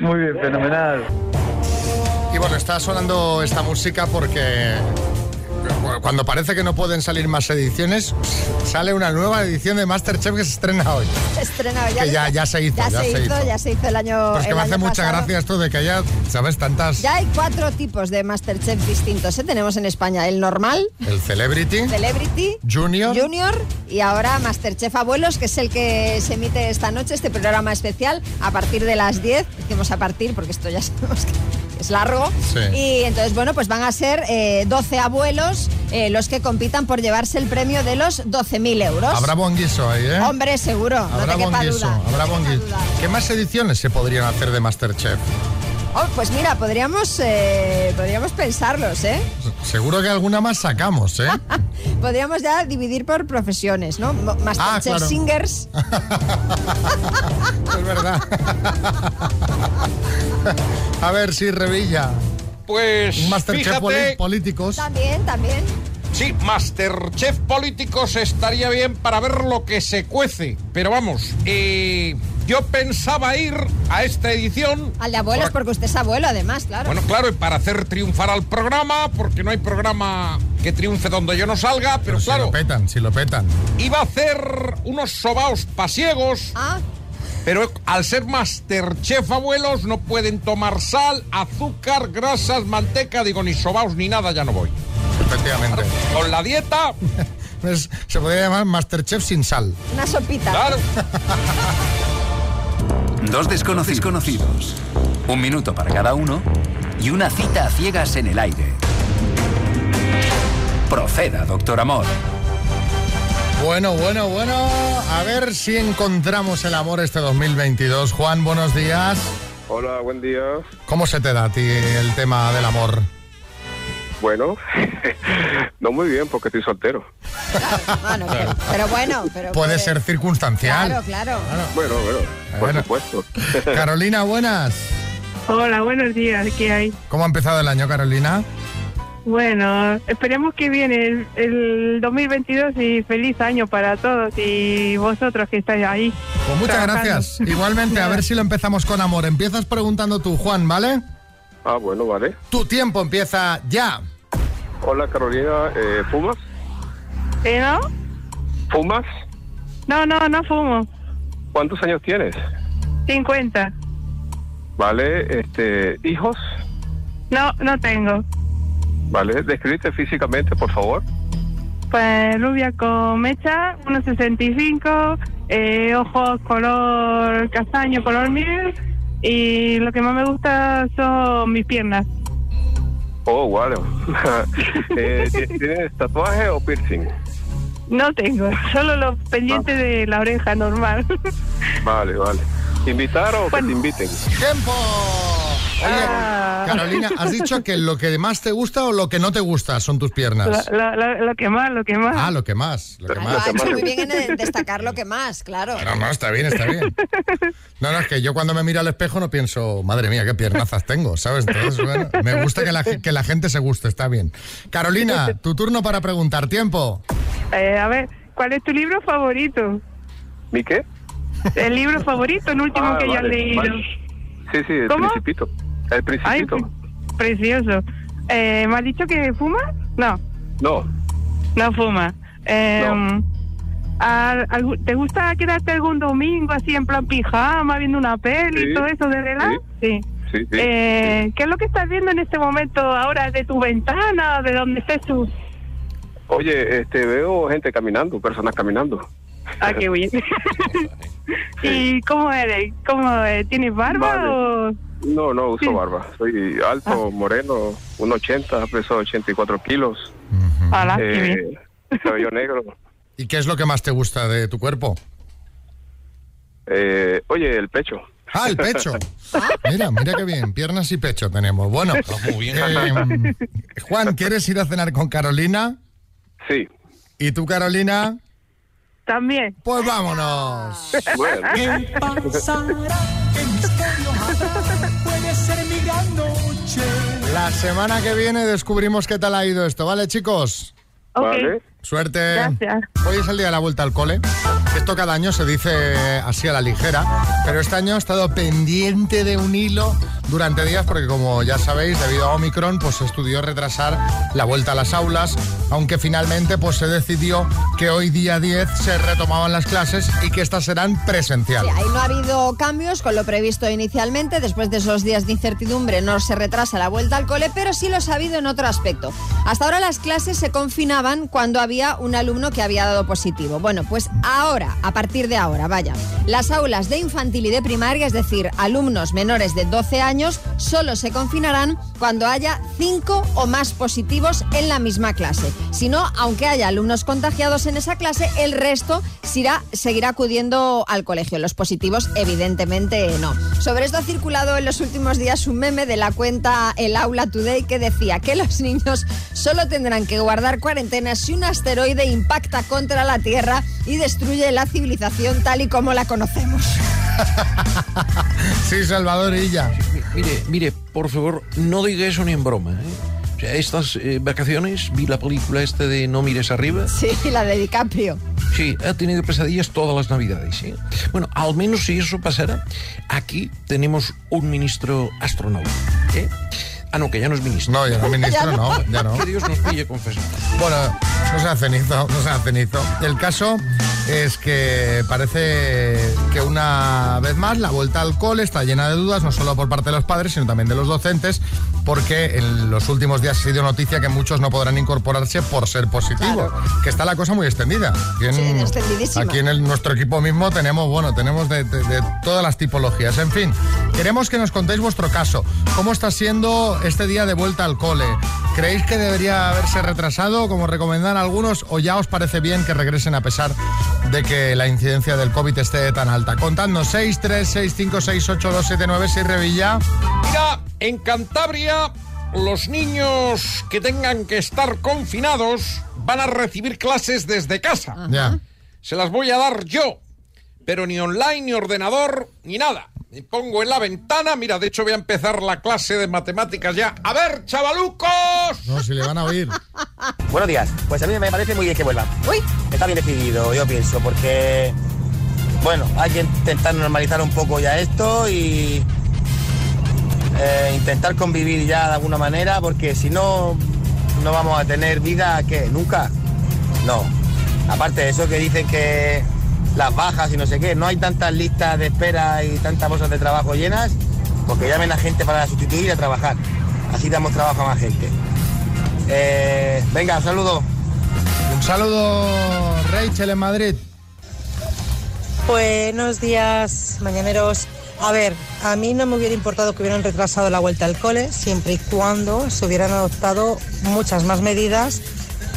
S25: Muy bien, fenomenal.
S1: Y bueno, está sonando esta música porque cuando parece que no pueden salir más ediciones, sale una nueva edición de Masterchef que se estrena hoy.
S2: Se estrenaba
S1: Que ya- ya se hizo,
S2: Ya,
S1: ya
S2: se, hizo,
S1: hizo.
S2: ya se hizo el año.
S1: Pues que
S2: el
S1: me hace mucha
S2: pasado.
S1: gracia esto de que haya, ¿sabes? Tantas...
S2: Ya hay cuatro tipos de Masterchef distintos. ¿eh? Tenemos en España el normal,
S1: El Celebrity,
S2: Celebrity,
S1: Junior,
S2: Junior y ahora Masterchef Abuelos, que es el que se emite esta noche, este programa especial, a partir de las 10. Decimos a partir porque esto ya sabemos que es largo.
S1: Sí.
S2: Y entonces, bueno, pues van a ser eh, 12 abuelos eh, los que compitan por llevarse el premio de los 12.000 euros.
S1: habrá buen guiso ahí, ¿eh?
S2: Hombre, seguro,
S1: Habrá
S2: no te quepa duda.
S1: habrá. ¿Qué más ediciones se podrían hacer de Masterchef?
S2: Oh, pues mira, podríamos, eh, podríamos pensarlos, ¿eh?
S1: Seguro que alguna más sacamos, ¿eh?
S2: Podríamos ya dividir por profesiones, ¿no? Masterchef
S1: Ah, claro.
S2: Singers.
S1: es verdad. A ver si Revilla.
S21: Pues
S1: Un Masterchef
S21: fíjate,
S1: políticos.
S2: También, también.
S21: sí, Masterchef políticos estaría bien para ver lo que se cuece. Pero vamos, eh, yo pensaba ir a esta edición.
S2: Al de abuelos,
S21: por-
S2: porque usted es abuelo, además, claro.
S21: Bueno, claro, y para hacer triunfar al programa, porque no hay programa que triunfe donde yo no salga, pero,
S1: Si
S21: claro,
S1: lo petan, si lo petan.
S21: iba a hacer unos sobaos pasiegos.
S2: Ah,
S21: Pero al ser Masterchef abuelos no pueden tomar sal, azúcar, grasas, manteca, digo, ni sobaos ni nada, ya no voy.
S1: Efectivamente.
S21: Con la dieta,
S1: Es- se podría llamar Masterchef sin sal.
S2: Una sopita.
S21: claro.
S26: Dos desconocidos conocidos. Un minuto para cada uno y una cita a ciegas en el aire. Proceda, doctor Amor.
S1: Bueno, bueno, bueno. A ver si encontramos el amor este 2022. Juan, buenos días.
S27: Hola, buen día.
S1: ¿Cómo se te da a ti el tema del amor?
S27: Bueno, no muy bien porque estoy soltero.
S2: Bueno, pero, pero bueno, pero
S1: Puede ser circunstancial.
S2: Claro, claro.
S27: Bueno, bueno, por
S1: Bueno.
S27: supuesto.
S1: Carolina, buenas.
S28: Hola, buenos días, ¿qué hay?
S1: ¿Cómo ha empezado el año, Carolina?
S28: Bueno, esperemos que viene el, el 2022 y feliz año para todos y vosotros que estáis ahí.
S1: Pues muchas
S28: trabajando.
S1: gracias. Igualmente, a ver si lo empezamos con amor. Empiezas preguntando tú, Juan, ¿vale?
S27: Ah, bueno, vale.
S1: Tu tiempo empieza ya.
S27: Hola, Carolina. Eh, ¿Fumas?
S28: ¿Eh, no?
S27: ¿Fumas?
S28: No, no, no fumo.
S27: ¿Cuántos años tienes?
S28: 50.
S27: Vale, este, ¿hijos?
S28: No, no tengo.
S27: Vale, descríbete físicamente, por favor.
S28: Pues rubia con mecha, 1,65, eh, ojos color castaño, color miel y lo que más me gusta son mis piernas.
S27: Oh, wow. eh, ¿ti- ¿Tienes tatuaje o piercing?
S28: No tengo, solo los pendientes de la oreja normal.
S27: Vale, vale. ¿Invitar o que te inviten?
S1: ¡Tiempo! Oye,
S28: Ah.
S1: Carolina, ¿has dicho que lo que más te gusta o lo que no te gusta son tus
S28: Lo,
S1: piernas?
S28: lo- lo- lo que más, lo que más.
S1: Ah, lo que más, lo que
S2: Lo
S1: más.
S2: ha hecho muy bien en destacar lo que más, claro.
S1: No, no, está bien, está bien. No, no, es que yo cuando me miro al espejo no pienso, madre mía, qué piernazas tengo, ¿sabes? Entonces, bueno, me gusta que la, que la gente se guste, está bien. Carolina, tu turno para preguntar. Tiempo.
S28: Eh, a ver, ¿cuál es tu libro favorito?
S27: ¿Mi qué?
S28: El libro favorito, el último
S27: Ah,
S28: que hayas
S27: vale,
S28: leído.
S27: vale. Sí, sí, el
S28: ¿Cómo?
S27: principito. El
S28: Ay,
S27: principito.
S28: pre- precioso. Eh, ¿Me has dicho que fuma? No,
S27: No,
S28: no fuma. Eh, ¿al- algu- ¿Te gusta quedarte algún domingo así en plan pijama, viendo una peli
S27: Sí,
S28: y todo eso de relax? Sí.
S27: sí, sí.
S28: Eh, ¿Qué es lo que estás viendo en este momento ahora de tu ventana, de donde estés tú?
S27: Oye, este, veo gente caminando, personas caminando.
S28: Ah, qué bien. ¿Y cómo eres? ¿Cómo, eh, ¿Tienes barba
S27: Vale.
S28: o...?
S27: No, no uso
S28: Sí.
S27: barba. Soy alto, moreno, 1,80, peso 84 kilos.
S28: Hola, qué
S27: Eh,
S28: bien.
S27: cabello negro.
S1: ¿Y qué es lo que más te gusta de tu cuerpo?
S27: Eh, oye, el pecho.
S1: Ah, el pecho. Mira, mira qué bien, piernas y pecho tenemos. Bueno,
S27: muy bien.
S1: eh, Juan, ¿quieres ir a cenar con Carolina?
S27: Sí.
S1: ¿Y tú, Carolina?
S28: También.
S1: Pues vámonos.
S29: ¿Qué pasará? ¿Qué misterio habrá?
S1: La semana que viene descubrimos qué tal ha ido esto, ¿vale, chicos?
S28: Ok. Vale.
S1: Suerte.
S28: Gracias.
S1: Hoy es el día de la vuelta al cole. Esto cada año se dice así a la ligera, pero este año he estado pendiente de un hilo durante días porque como ya sabéis, debido a Omicron, pues se estudió retrasar la vuelta a las aulas, aunque finalmente pues se decidió que hoy día 10 se retomaban las clases y que estas serán
S2: Sí,
S1: presenciales.
S2: ahí no ha habido cambios con lo previsto inicialmente. Después de esos días de incertidumbre no se retrasa la vuelta al cole, pero sí los ha habido en otro aspecto. Hasta ahora las clases se confinaban cuando había un alumno que había dado positivo. Bueno, pues ahora, a partir de ahora, vaya, las aulas de infantil y de primaria, es decir, alumnos menores de 12 años, solo se confinarán cuando haya 5 o más positivos en la misma clase. Si no, aunque haya alumnos contagiados en esa clase, el resto seguirá, seguirá acudiendo al colegio. Los positivos, evidentemente, no. Sobre esto ha circulado en los últimos días un meme de la cuenta El Aula Today que decía que los niños solo tendrán que guardar cuarentena si un asteroide impacta contra la Tierra y destruye la civilización tal y como la conocemos.
S1: Sí, Salvador Illa.
S21: Mire, mire, por favor, no diga eso ni en broma. ¿eh? O sea, estas eh, vacaciones vi la película esta de No mires arriba.
S2: Sí, la de DiCaprio.
S21: Sí, ha tenido pesadillas todas las navidades. ¿eh? Bueno, al menos si eso pasara, aquí tenemos un ministro astronauta. ¿eh? Ah, no, que ya no es ministro.
S1: No, ya no, ministro Ya no. no, ya no.
S21: Que Dios nos pille confesando.
S1: Bueno, no se hace cenizo, no se hace cenizo. El caso es que parece que una vez más la vuelta al cole está llena de dudas, no solo por parte de los padres, sino también de los docentes, porque en los últimos días ha sido noticia que muchos no podrán incorporarse por ser positivos, que está la cosa muy extendida. Aquí en,
S2: Sí, extendidísima.
S1: aquí en el- nuestro equipo mismo tenemos, bueno, tenemos de, de- de todas las tipologías. En fin, queremos que nos contéis vuestro caso. ¿Cómo está siendo este día de vuelta al cole? ¿Creéis que debería haberse retrasado, como recomendan algunos, o ya os parece bien que regresen a pesar de que la incidencia del COVID esté tan alta? Contadnos 6, 3, 6, 5, 6, 8, 2, 7, 9, 6, Revilla.
S21: Mira, en Cantabria los niños que tengan que estar confinados van a recibir clases desde casa.
S1: Ya.
S21: Se las voy a dar yo, pero ni online, ni ordenador, ni nada. Me pongo en la ventana, mira, de hecho voy a empezar la clase de matemáticas ya. A ver, chavalucos.
S1: No, si le van a oír.
S30: Buenos días. Pues a mí me parece muy bien que vuelvan. Está bien decidido, yo pienso, porque, bueno, hay que intentar normalizar un poco ya esto y eh, intentar convivir ya de alguna manera, porque si no, no vamos a tener vida, ¿qué? ¿Nunca? No. Aparte de eso que dicen que las bajas y no sé qué, no hay tantas listas de espera y tantas bolsas de trabajo llenas, porque llamen a gente para sustituir y a trabajar. Así damos trabajo a más gente. Eh, venga, un saludo.
S1: Un saludo, Rachel, en Madrid.
S31: Buenos días, mañaneros. A ver, a mí no me hubiera importado que hubieran retrasado la vuelta al cole, siempre y cuando se hubieran adoptado muchas más medidas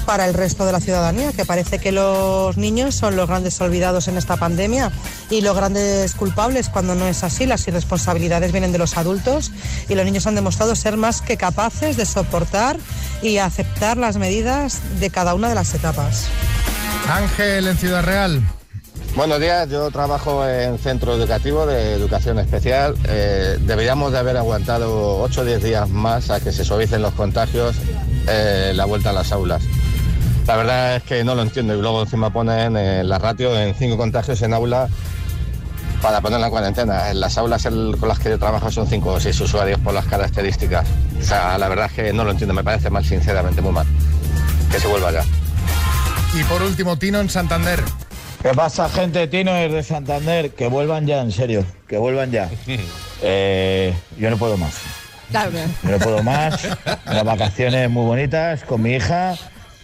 S31: para el resto de la ciudadanía, que parece que los niños son los grandes olvidados en esta pandemia y los grandes culpables cuando no es así. Las irresponsabilidades vienen de los adultos y los niños han demostrado ser más que capaces de soportar y aceptar las medidas de cada una de las etapas.
S1: Ángel, en Ciudad Real.
S32: Buenos días, yo trabajo en centro educativo de educación especial. Eh, deberíamos de haber aguantado 8 o 10 días más a que se suavicen los contagios eh, la vuelta a las aulas. La verdad es que no lo entiendo y luego encima ponen eh, la ratio en 5 contagios en aula para ponerla en cuarentena. En las aulas con las que yo trabajo son 5 o 6 usuarios por las características. O sea, la verdad es que no lo entiendo, me parece mal, sinceramente, muy mal. Que se vuelva ya.
S1: Y por último, Tino en Santander.
S22: ¿Qué pasa, gente? Tino es de Santander. Que vuelvan ya, en serio. Que vuelvan ya. Eh, yo no puedo más. Yo no puedo más. Unas vacaciones muy bonitas con mi hija.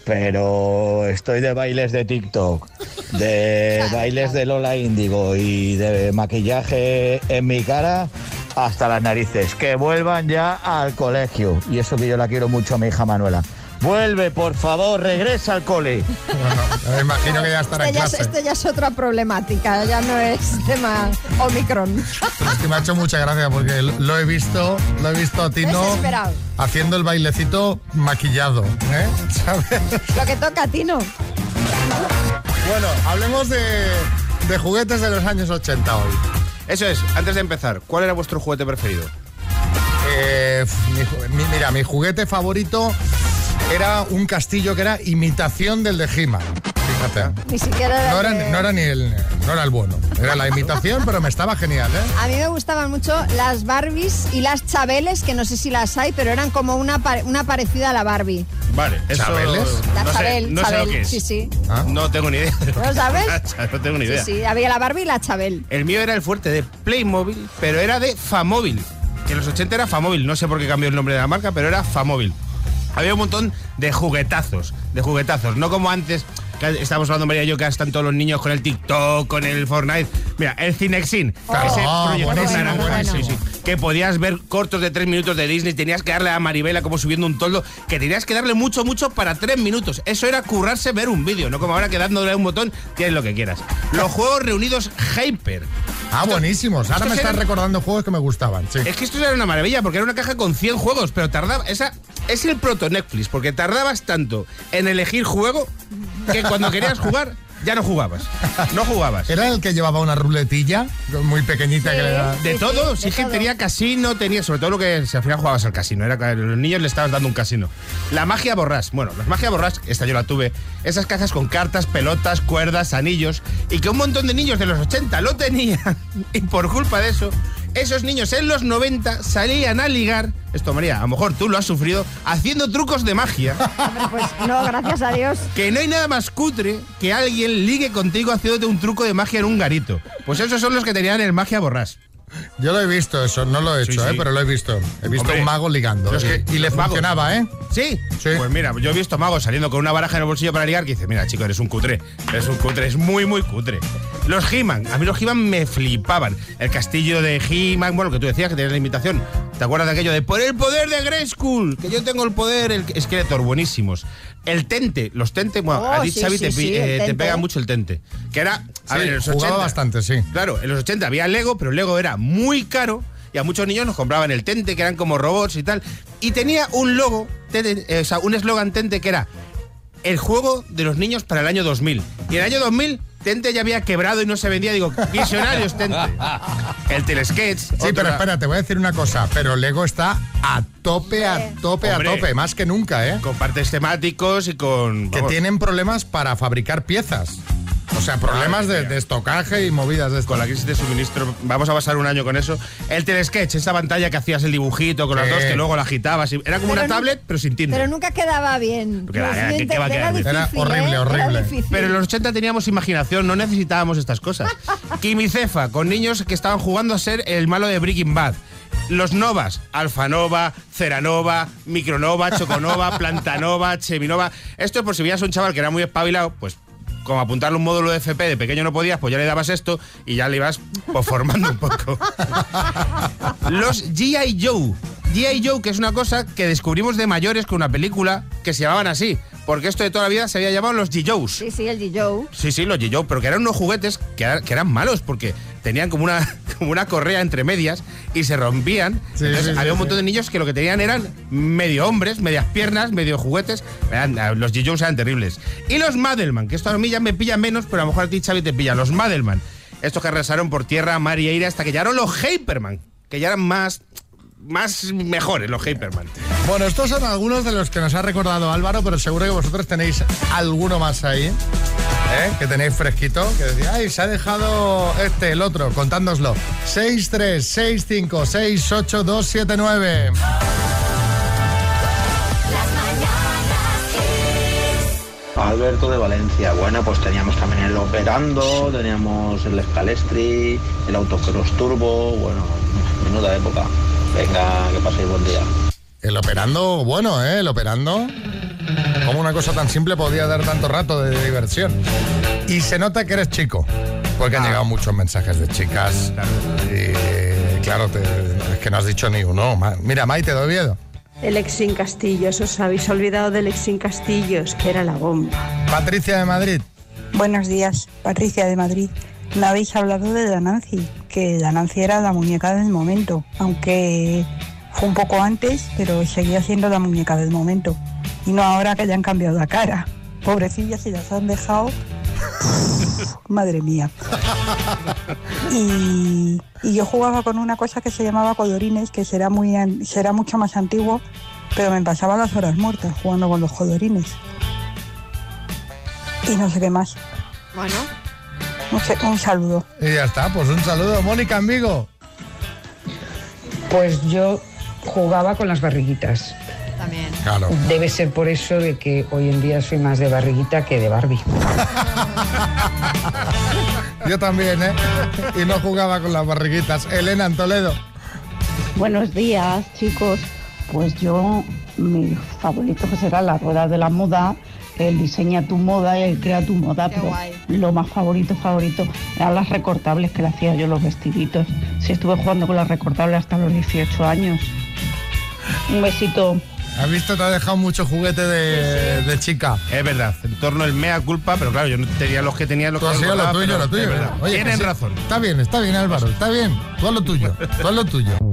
S22: Pero estoy de bailes de TikTok, de bailes de Lola Índigo y de maquillaje en mi cara hasta las narices. Que vuelvan ya al colegio. Y eso que yo la quiero mucho a mi hija Manuela. Vuelve, por favor, regresa al cole.
S1: Me imagino que ya estará
S2: Este
S1: en
S2: ya, es,
S1: clase.
S2: este ya es otra problemática, ya no es tema Omicron.
S1: Es que me ha hecho mucha gracia porque lo he visto, lo he visto a Tino haciendo el bailecito maquillado, ¿eh? ¿Sabes?
S2: Lo que toca a ti, ¿no?
S1: Bueno, hablemos de, de juguetes de los años 80 hoy.
S33: Eso es, antes de empezar, ¿cuál era vuestro juguete preferido?
S1: Eh, mi- mira, mi juguete favorito era un castillo que era imitación del de He-Man. Fíjate.
S2: Ni siquiera era
S1: No era,
S2: de-
S1: no era ni el, no era el bueno. Era la imitación, pero me estaba genial, ¿eh?
S2: A mí me gustaban mucho las Barbies y las Chabeles, que no sé si las hay, pero eran como una, una parecida a la Barbie.
S33: Vale, eso...
S1: ¿Chabeles?
S2: La
S33: no sé,
S2: Chabel,
S33: no sé lo que es.
S2: sí, sí.
S33: No tengo ni idea.
S2: ¿No sabes?
S33: no tengo ni idea.
S2: Sí, sí, había la Barbie y la Chabel.
S33: El mío era el fuerte de Playmobil, pero era de Famóvil. Que en los 80 era Famóvil, no sé por qué cambió el nombre de la marca, pero era Famóvil. Había un montón de juguetazos, de juguetazos, no como antes, que estábamos hablando María y yo, que están todos los niños con el TikTok, con el Fortnite. Mira, el Cinexin,
S1: Claro.
S33: ese
S1: Ah,
S33: proyector
S1: buenísimo,
S33: naranja,
S1: buenísimo.
S33: sí, sí, que podías ver cortos de tres minutos de Disney, tenías que darle a Maribela como subiendo un toldo, que tenías que darle mucho, mucho para tres minutos. Eso era currarse ver un vídeo, no como ahora que dándole un botón tienes lo que quieras. Los juegos reunidos Hyper.
S1: Ah, buenísimos. Ahora me estás
S33: eran-
S1: recordando juegos que me gustaban. Sí.
S33: es que esto era una maravilla porque era una caja con 100 juegos, pero tardaba. Esa es el proto Netflix, porque tardabas tanto en elegir juego que cuando querías jugar ya no jugabas. No jugabas.
S1: Era el que llevaba una ruletilla muy pequeñita que le da.
S33: De todo, sí, que tenía casino, tenía sobre todo lo que si al final jugabas al casino, era que los niños le estabas dando un casino. La magia borrás, bueno, la magia borrás, esta yo la tuve, esas cajas con cartas, pelotas, cuerdas, anillos, y que un montón de niños de los 80 lo tenían, y por culpa de eso, esos niños en los 90 salían a ligar, esto María, a lo mejor tú lo has sufrido, haciendo trucos de magia.
S2: Hombre, pues no, gracias a Dios.
S33: Que no hay nada más cutre que alguien ligue contigo haciéndote un truco de magia en un garito. Pues esos son los que tenían el magia borrás.
S1: Yo lo he visto eso, no lo he hecho,
S33: Sí, sí.
S1: ¿eh? pero lo he visto. He visto
S33: Hombre,
S1: un mago ligando.
S33: los que-
S1: y le
S33: magos.
S1: funcionaba, ¿eh?
S33: ¿Sí? Pues mira, yo he visto magos saliendo con una baraja en el bolsillo para ligar que dice, mira, chico, eres un cutre. Eres un cutre, es muy, muy cutre. Los He-Man, a mí los He-Man me flipaban. El castillo de He-Man, bueno, que tú decías que tenías la invitación. ¿Te acuerdas de aquello de por el poder de Grayskull? Que yo tengo el poder, el Skeletor, buenísimos. El Tente, los Tente, bueno,
S1: Oh,
S33: a ti,
S1: sí,
S33: Xavi,
S1: sí,
S33: te,
S1: sí, el
S33: eh, te pega mucho el Tente. Que era, a
S1: Sí,
S33: ver, en los
S1: jugaba
S33: 80.
S1: bastante, sí.
S33: Claro, en los 80 había Lego, pero Lego era muy caro y a muchos niños nos compraban el Tente, que eran como robots y tal. Y tenía un logo, Tente, eh, o sea, un eslogan Tente que era el juego de los niños para el año 2000. Y en el año 2000 Tente ya había quebrado y no se vendía. Digo, visionarios Tente. El telesketch.
S1: Sí, pero espera, te voy a decir una cosa. Pero Lego está a tope, a tope,
S33: Hombre.
S1: a tope, más que nunca, ¿eh?
S33: Con partes temáticos y con...
S1: Que tienen problemas para fabricar piezas. O sea, problemas de, de estocaje y movidas de esto.
S33: Con la crisis de suministro, vamos a pasar un año con eso. El telesketch, esa pantalla que hacías el dibujito con las dos, que luego la agitabas. y- Era como
S2: Pero
S33: una tablet, pero sin tinta.
S2: Pero nunca quedaba bien.
S33: Que- va
S2: era difícil,
S1: horrible,
S2: ¿eh?
S1: horrible.
S33: Pero en los 80 teníamos imaginación, no necesitábamos estas cosas. Quimicefa, con niños que estaban jugando a ser el malo de Breaking Bad. Los Novas, Alfanova, Ceranova, Micronova, Choconova, Plantanova, Cheminova. Esto es por si veías a un chaval que era muy espabilado, pues como apuntarle un módulo de FP de pequeño no podías, pues ya le dabas esto y ya le ibas pues, formando un poco. Los G.I. Joe. G.I. Joe, que es una cosa que descubrimos de mayores con una película que se llamaban así. Porque esto de toda la vida se había llamado los G.Joes.
S2: Sí, sí, el G-Joe.
S33: Sí, sí, los G.I. pero que eran unos juguetes que eran malos porque tenían como una, como una correa entre medias y se rompían.
S1: Sí,
S33: Entonces
S1: sí,
S33: había un montón de niños que lo que tenían eran medio hombres, medias piernas, medio juguetes. Eran- ah, los G.I. eran terribles. Y los Madelman, que esto a mí ya me pilla menos, pero a lo mejor a ti, Xavi, te pilla. Los Madelman. Estos que arrasaron por tierra, mar y aire hasta que llegaron los Hyperman, que ya eran más, más mejores los Hyperman.
S1: Bueno, estos son algunos de los que nos ha recordado Álvaro, pero seguro que vosotros tenéis alguno más ahí, ¿eh? que tenéis fresquito, que decís, ay, se ha dejado este, el otro, contándoslo. 636568279.
S34: Alberto de Valencia. Bueno, pues teníamos también el Operando, teníamos el Scalestri, el Autocross Turbo. Bueno, menuda época. Venga, que paséis buen día.
S1: El operando, bueno, ¿eh? El operando. Como una cosa tan simple podía dar tanto rato de diversión. Y se nota que eres chico, porque han llegado muchos mensajes de chicas. Y claro, te- es que no has dicho ni uno. Mira, Maite de Oviedo.
S35: El Exin Castillos, os habéis olvidado del Exin Castillos, que era la bomba.
S1: Patricia de Madrid.
S36: Buenos días, Patricia de Madrid. Me habéis hablado de Dananci, que Dananci era la muñeca del momento, aunque fue un poco antes, pero seguía siendo la muñeca del momento. Y no ahora que le han cambiado la cara. Pobrecillas, si las han dejado. Madre mía. Y, yo jugaba con una cosa que se llamaba colorines, que será, muy, será mucho más antiguo, pero me pasaba las horas muertas jugando con los colorines. Y no sé qué más.
S2: Bueno.
S36: Un, saludo.
S1: Y ya está, pues un saludo. Mónica en Vigo.
S37: Pues yo jugaba con las barriguitas.
S2: También.
S1: Claro.
S37: Debe ser por eso de que hoy en día soy más de barriguita que de Barbie.
S1: Yo también, ¿eh? Y no jugaba con las barriguitas. Elena en Toledo.
S38: Buenos días, chicos. Pues yo, mi favorito que será la rueda de la moda, el diseña tu moda y el crea tu moda, pero lo más favorito, favorito, eran las recortables que le hacía yo los vestiditos. Sí, estuve jugando con las recortables hasta los 18 años. Un besito.
S1: ¿Has visto? Te ha dejado mucho juguete de, de chica.
S33: Es verdad, en torno al mea culpa, pero claro, yo no tenía los que tenía los
S1: Tú has
S33: que
S1: sido lo tuyo, lo tuyo.
S33: es verdad.
S1: Oye,
S33: Tienen
S1: que sí.
S33: razón.
S1: Está bien, está bien, Álvaro. Está bien. Tú haz lo tuyo. Tú haz lo tuyo.